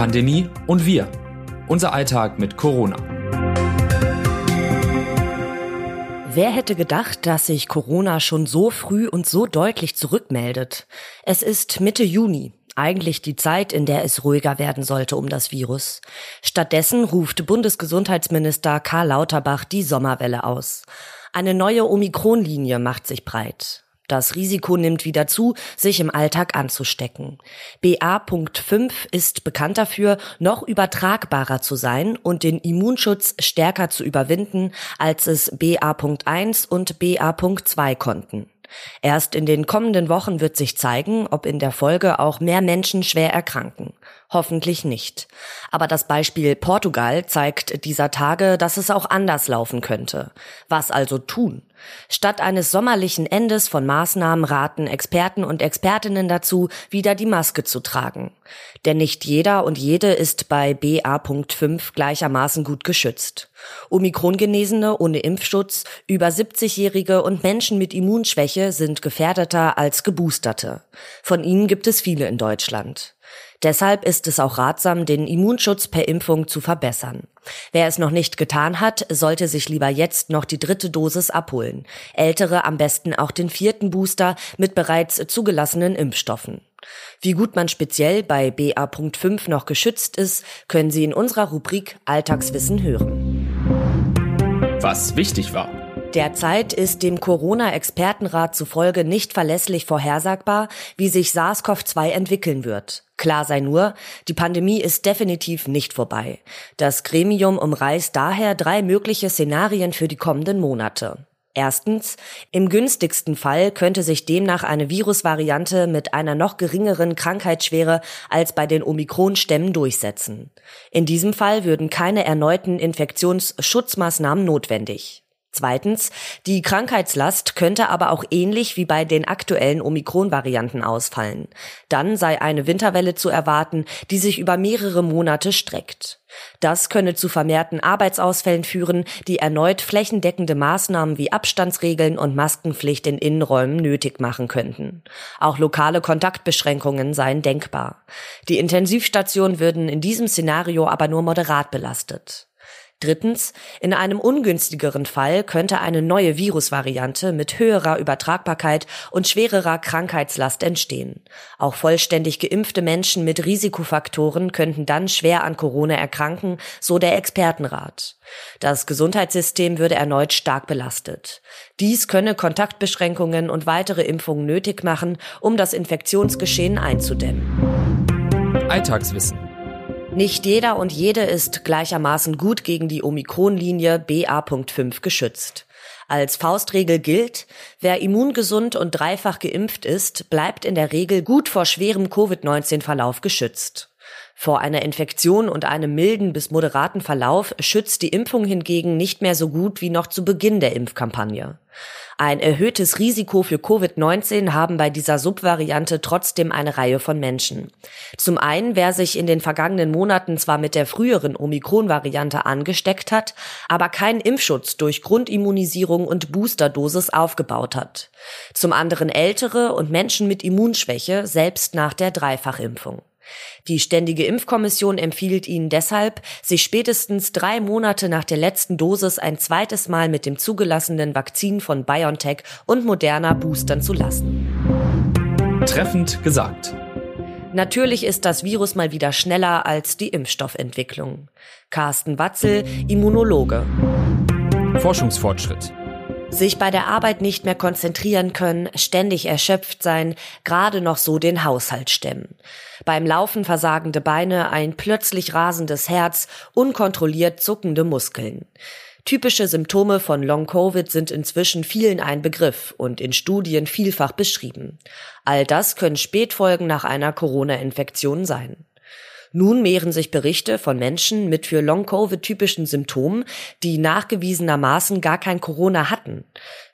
Pandemie und wir. Unser Alltag mit Corona. Wer hätte gedacht, dass sich Corona schon so früh und so deutlich zurückmeldet? Es ist Mitte Juni, eigentlich die Zeit, in der es ruhiger werden sollte um das Virus. Stattdessen ruft Bundesgesundheitsminister Karl Lauterbach die Sommerwelle aus. Eine neue Omikron-Linie macht sich breit. Das Risiko nimmt wieder zu, sich im Alltag anzustecken. BA.5 ist bekannt dafür, noch übertragbarer zu sein und den Immunschutz stärker zu überwinden, als es BA.1 und BA.2 konnten. Erst in den kommenden Wochen wird sich zeigen, ob in der Folge auch mehr Menschen schwer erkranken. Hoffentlich nicht. Aber das Beispiel Portugal zeigt dieser Tage, dass es auch anders laufen könnte. Was also tun? Statt eines sommerlichen Endes von Maßnahmen raten Experten und Expertinnen dazu, wieder die Maske zu tragen. Denn nicht jeder und jede ist bei BA.5 gleichermaßen gut geschützt. Omikron-Genesene ohne Impfschutz, über 70-Jährige und Menschen mit Immunschwäche sind gefährdeter als Geboosterte. Von ihnen gibt es viele in Deutschland. Deshalb ist es auch ratsam, den Immunschutz per Impfung zu verbessern. Wer es noch nicht getan hat, sollte sich lieber jetzt noch die dritte Dosis abholen. Ältere am besten auch den vierten Booster mit bereits zugelassenen Impfstoffen. Wie gut man speziell bei BA.5 noch geschützt ist, können Sie in unserer Rubrik Alltagswissen hören. Was wichtig war. Derzeit ist dem Corona-Expertenrat zufolge nicht verlässlich vorhersagbar, wie sich SARS-CoV-2 entwickeln wird. Klar sei nur, die Pandemie ist definitiv nicht vorbei. Das Gremium umreißt daher drei mögliche Szenarien für die kommenden Monate. Erstens, im günstigsten Fall könnte sich demnach eine Virusvariante mit einer noch geringeren Krankheitsschwere als bei den Omikron-Stämmen durchsetzen. In diesem Fall würden keine erneuten Infektionsschutzmaßnahmen notwendig. Zweitens, die Krankheitslast könnte aber auch ähnlich wie bei den aktuellen Omikron-Varianten ausfallen. Dann sei eine Winterwelle zu erwarten, die sich über mehrere Monate streckt. Das könne zu vermehrten Arbeitsausfällen führen, die erneut flächendeckende Maßnahmen wie Abstandsregeln und Maskenpflicht in Innenräumen nötig machen könnten. Auch lokale Kontaktbeschränkungen seien denkbar. Die Intensivstationen würden in diesem Szenario aber nur moderat belastet. Drittens, in einem ungünstigeren Fall könnte eine neue Virusvariante mit höherer Übertragbarkeit und schwererer Krankheitslast entstehen. Auch vollständig geimpfte Menschen mit Risikofaktoren könnten dann schwer an Corona erkranken, so der Expertenrat. Das Gesundheitssystem würde erneut stark belastet. Dies könne Kontaktbeschränkungen und weitere Impfungen nötig machen, um das Infektionsgeschehen einzudämmen. Alltagswissen nicht jeder und jede ist gleichermaßen gut gegen die Omikron-Linie BA.5 geschützt. Als Faustregel gilt, wer immungesund und dreifach geimpft ist, bleibt in der Regel gut vor schwerem Covid-19-Verlauf geschützt. Vor einer Infektion und einem milden bis moderaten Verlauf schützt die Impfung hingegen nicht mehr so gut wie noch zu Beginn der Impfkampagne. Ein erhöhtes Risiko für Covid-19 haben bei dieser Subvariante trotzdem eine Reihe von Menschen. Zum einen, wer sich in den vergangenen Monaten zwar mit der früheren Omikron-Variante angesteckt hat, aber keinen Impfschutz durch Grundimmunisierung und Boosterdosis aufgebaut hat. Zum anderen ältere und Menschen mit Immunschwäche, selbst nach der Dreifachimpfung. Die Ständige Impfkommission empfiehlt Ihnen deshalb, sich spätestens drei Monate nach der letzten Dosis ein zweites Mal mit dem zugelassenen Vakzin von BioNTech und Moderna boostern zu lassen. Treffend gesagt. Natürlich ist das Virus mal wieder schneller als die Impfstoffentwicklung. Carsten Watzel, Immunologe. Forschungsfortschritt sich bei der Arbeit nicht mehr konzentrieren können, ständig erschöpft sein, gerade noch so den Haushalt stemmen. Beim Laufen versagende Beine, ein plötzlich rasendes Herz, unkontrolliert zuckende Muskeln. Typische Symptome von Long-Covid sind inzwischen vielen ein Begriff und in Studien vielfach beschrieben. All das können Spätfolgen nach einer Corona-Infektion sein. Nun mehren sich Berichte von Menschen mit für Long-Covid typischen Symptomen, die nachgewiesenermaßen gar kein Corona hatten.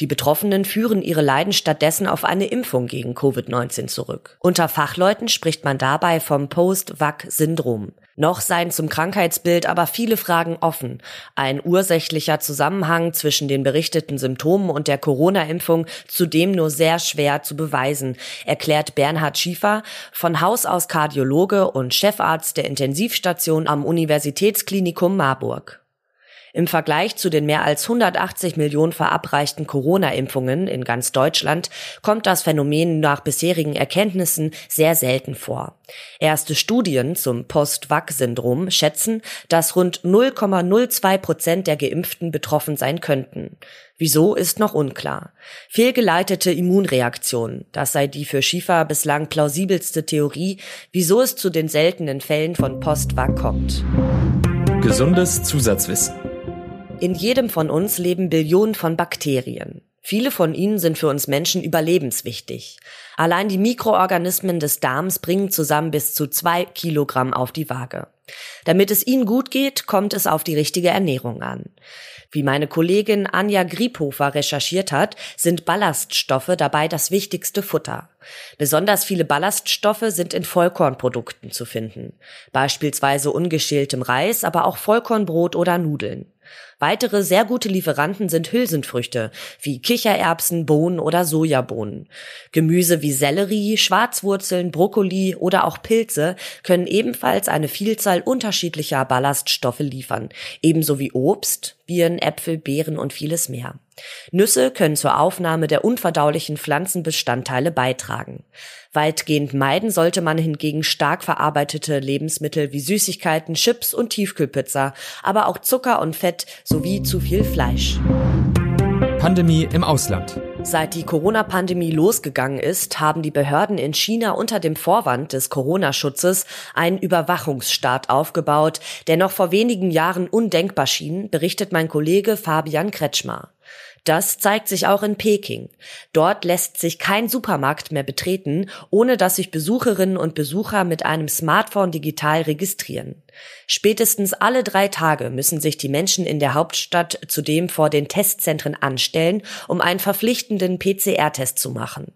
Die Betroffenen führen ihre Leiden stattdessen auf eine Impfung gegen Covid-19 zurück. Unter Fachleuten spricht man dabei vom Post-Vac-Syndrom. Noch seien zum Krankheitsbild aber viele Fragen offen. Ein ursächlicher Zusammenhang zwischen den berichteten Symptomen und der Corona-Impfung zudem nur sehr schwer zu beweisen, erklärt Bernhard Schiefer, von Haus aus Kardiologe und Chefarzt der Intensivstation am Universitätsklinikum Marburg. Im Vergleich zu den mehr als 180 Millionen verabreichten Corona-Impfungen in ganz Deutschland kommt das Phänomen nach bisherigen Erkenntnissen sehr selten vor. Erste Studien zum Post-Vac-Syndrom schätzen, dass rund 0,02 Prozent der Geimpften betroffen sein könnten. Wieso ist noch unklar. Fehlgeleitete Immunreaktion, das sei die für Schiefer bislang plausibelste Theorie, wieso es zu den seltenen Fällen von Post-Vac kommt. Gesundes Zusatzwissen. In jedem von uns leben Billionen von Bakterien. Viele von ihnen sind für uns Menschen überlebenswichtig. Allein die Mikroorganismen des Darms bringen zusammen bis zu zwei Kilogramm auf die Waage. Damit es ihnen gut geht, kommt es auf die richtige Ernährung an. Wie meine Kollegin Anja Griebhofer recherchiert hat, sind Ballaststoffe dabei das wichtigste Futter. Besonders viele Ballaststoffe sind in Vollkornprodukten zu finden, beispielsweise ungeschältem Reis, aber auch Vollkornbrot oder Nudeln. Weitere sehr gute Lieferanten sind Hülsenfrüchte wie Kichererbsen, Bohnen oder Sojabohnen. Gemüse wie Sellerie, Schwarzwurzeln, Brokkoli oder auch Pilze können ebenfalls eine Vielzahl unterschiedlicher Ballaststoffe liefern, ebenso wie Obst, Birnen, Äpfel, Beeren und vieles mehr. Nüsse können zur Aufnahme der unverdaulichen Pflanzenbestandteile beitragen. Weitgehend meiden sollte man hingegen stark verarbeitete Lebensmittel wie Süßigkeiten, Chips und Tiefkühlpizza, aber auch Zucker und Fett sowie zu viel Fleisch. Pandemie im Ausland. Seit die Corona-Pandemie losgegangen ist, haben die Behörden in China unter dem Vorwand des Corona-Schutzes einen Überwachungsstaat aufgebaut, der noch vor wenigen Jahren undenkbar schien, berichtet mein Kollege Fabian Kretschmer. Das zeigt sich auch in Peking. Dort lässt sich kein Supermarkt mehr betreten, ohne dass sich Besucherinnen und Besucher mit einem Smartphone digital registrieren. Spätestens alle drei Tage müssen sich die Menschen in der Hauptstadt zudem vor den Testzentren anstellen, um einen verpflichtenden PCR-Test zu machen.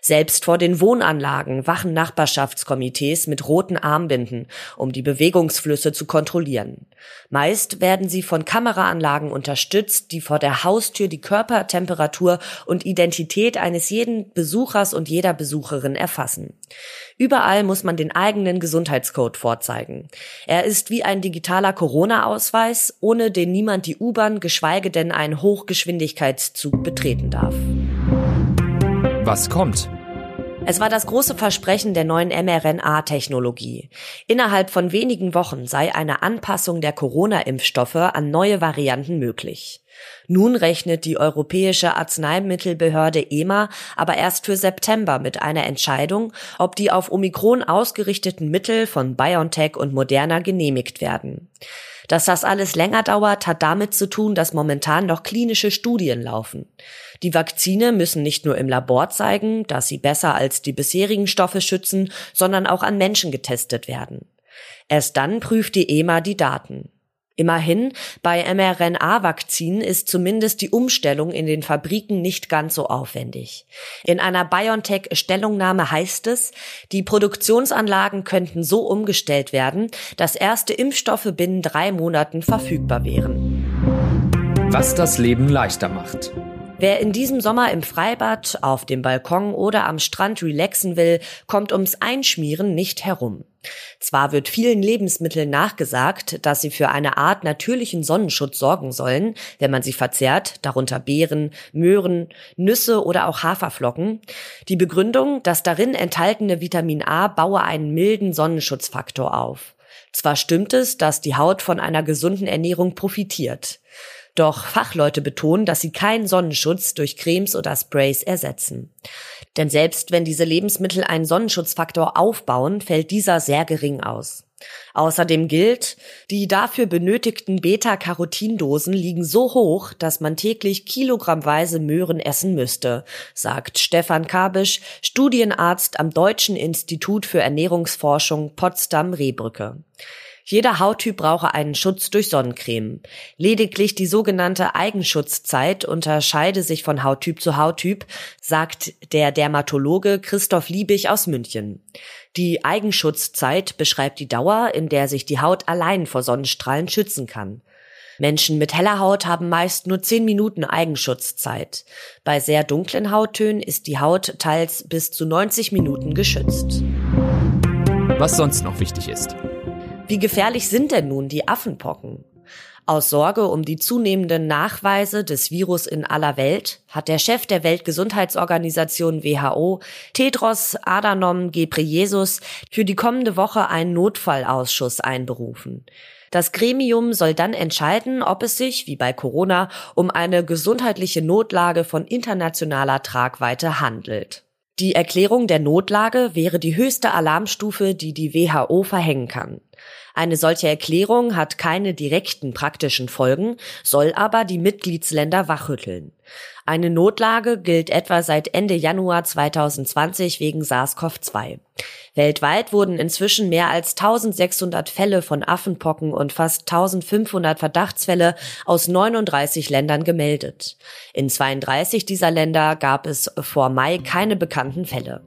Selbst vor den Wohnanlagen wachen Nachbarschaftskomitees mit roten Armbinden, um die Bewegungsflüsse zu kontrollieren. Meist werden sie von Kameraanlagen unterstützt, die vor der Haustür die Körpertemperatur und Identität eines jeden Besuchers und jeder Besucherin erfassen. Überall muss man den eigenen Gesundheitscode vorzeigen. Er ist wie ein digitaler Corona-Ausweis, ohne den niemand die U-Bahn, geschweige denn einen Hochgeschwindigkeitszug betreten darf. Was kommt? Es war das große Versprechen der neuen mRNA-Technologie. Innerhalb von wenigen Wochen sei eine Anpassung der Corona-Impfstoffe an neue Varianten möglich. Nun rechnet die Europäische Arzneimittelbehörde EMA aber erst für September mit einer Entscheidung, ob die auf Omikron ausgerichteten Mittel von BioNTech und Moderna genehmigt werden. Dass das alles länger dauert, hat damit zu tun, dass momentan noch klinische Studien laufen. Die Vakzine müssen nicht nur im Labor zeigen, dass sie besser als die bisherigen Stoffe schützen, sondern auch an Menschen getestet werden. Erst dann prüft die EMA die Daten. Immerhin, bei mRNA-Vakzinen ist zumindest die Umstellung in den Fabriken nicht ganz so aufwendig. In einer BioNTech-Stellungnahme heißt es, die Produktionsanlagen könnten so umgestellt werden, dass erste Impfstoffe binnen drei Monaten verfügbar wären. Was das Leben leichter macht. Wer in diesem Sommer im Freibad, auf dem Balkon oder am Strand relaxen will, kommt ums Einschmieren nicht herum. Zwar wird vielen Lebensmitteln nachgesagt, dass sie für eine Art natürlichen Sonnenschutz sorgen sollen, wenn man sie verzehrt, darunter Beeren, Möhren, Nüsse oder auch Haferflocken. Die Begründung, das darin enthaltene Vitamin A baue einen milden Sonnenschutzfaktor auf. Zwar stimmt es, dass die Haut von einer gesunden Ernährung profitiert. Doch Fachleute betonen, dass sie keinen Sonnenschutz durch Cremes oder Sprays ersetzen. Denn selbst wenn diese Lebensmittel einen Sonnenschutzfaktor aufbauen, fällt dieser sehr gering aus. Außerdem gilt, die dafür benötigten Beta-Carotin-Dosen liegen so hoch, dass man täglich kilogrammweise Möhren essen müsste, sagt Stefan Kabisch, Studienarzt am Deutschen Institut für Ernährungsforschung Potsdam-Rehbrücke. Jeder Hauttyp brauche einen Schutz durch Sonnencreme. Lediglich die sogenannte Eigenschutzzeit unterscheide sich von Hauttyp zu Hauttyp, sagt der Dermatologe Christoph Liebig aus München. Die Eigenschutzzeit beschreibt die Dauer, in der sich die Haut allein vor Sonnenstrahlen schützen kann. Menschen mit heller Haut haben meist nur 10 Minuten Eigenschutzzeit. Bei sehr dunklen Hauttönen ist die Haut teils bis zu 90 Minuten geschützt. Was sonst noch wichtig ist. Wie gefährlich sind denn nun die Affenpocken? Aus Sorge um die zunehmenden Nachweise des Virus in aller Welt hat der Chef der Weltgesundheitsorganisation WHO, Tedros Adhanom Ghebreyesus, für die kommende Woche einen Notfallausschuss einberufen. Das Gremium soll dann entscheiden, ob es sich, wie bei Corona, um eine gesundheitliche Notlage von internationaler Tragweite handelt. Die Erklärung der Notlage wäre die höchste Alarmstufe, die die WHO verhängen kann. Eine solche Erklärung hat keine direkten praktischen Folgen, soll aber die Mitgliedsländer wachrütteln. Eine Notlage gilt etwa seit Ende Januar 2020 wegen SARS-CoV-2. Weltweit wurden inzwischen mehr als 1600 Fälle von Affenpocken und fast 1500 Verdachtsfälle aus 39 Ländern gemeldet. In 32 dieser Länder gab es vor Mai keine bekannten Fälle.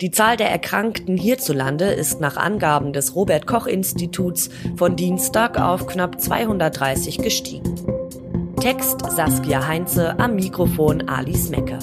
Die Zahl der Erkrankten hierzulande ist nach Angaben des Robert Koch Instituts von Dienstag auf knapp 230 gestiegen. Text Saskia Heinze, am Mikrofon Alice Mecker.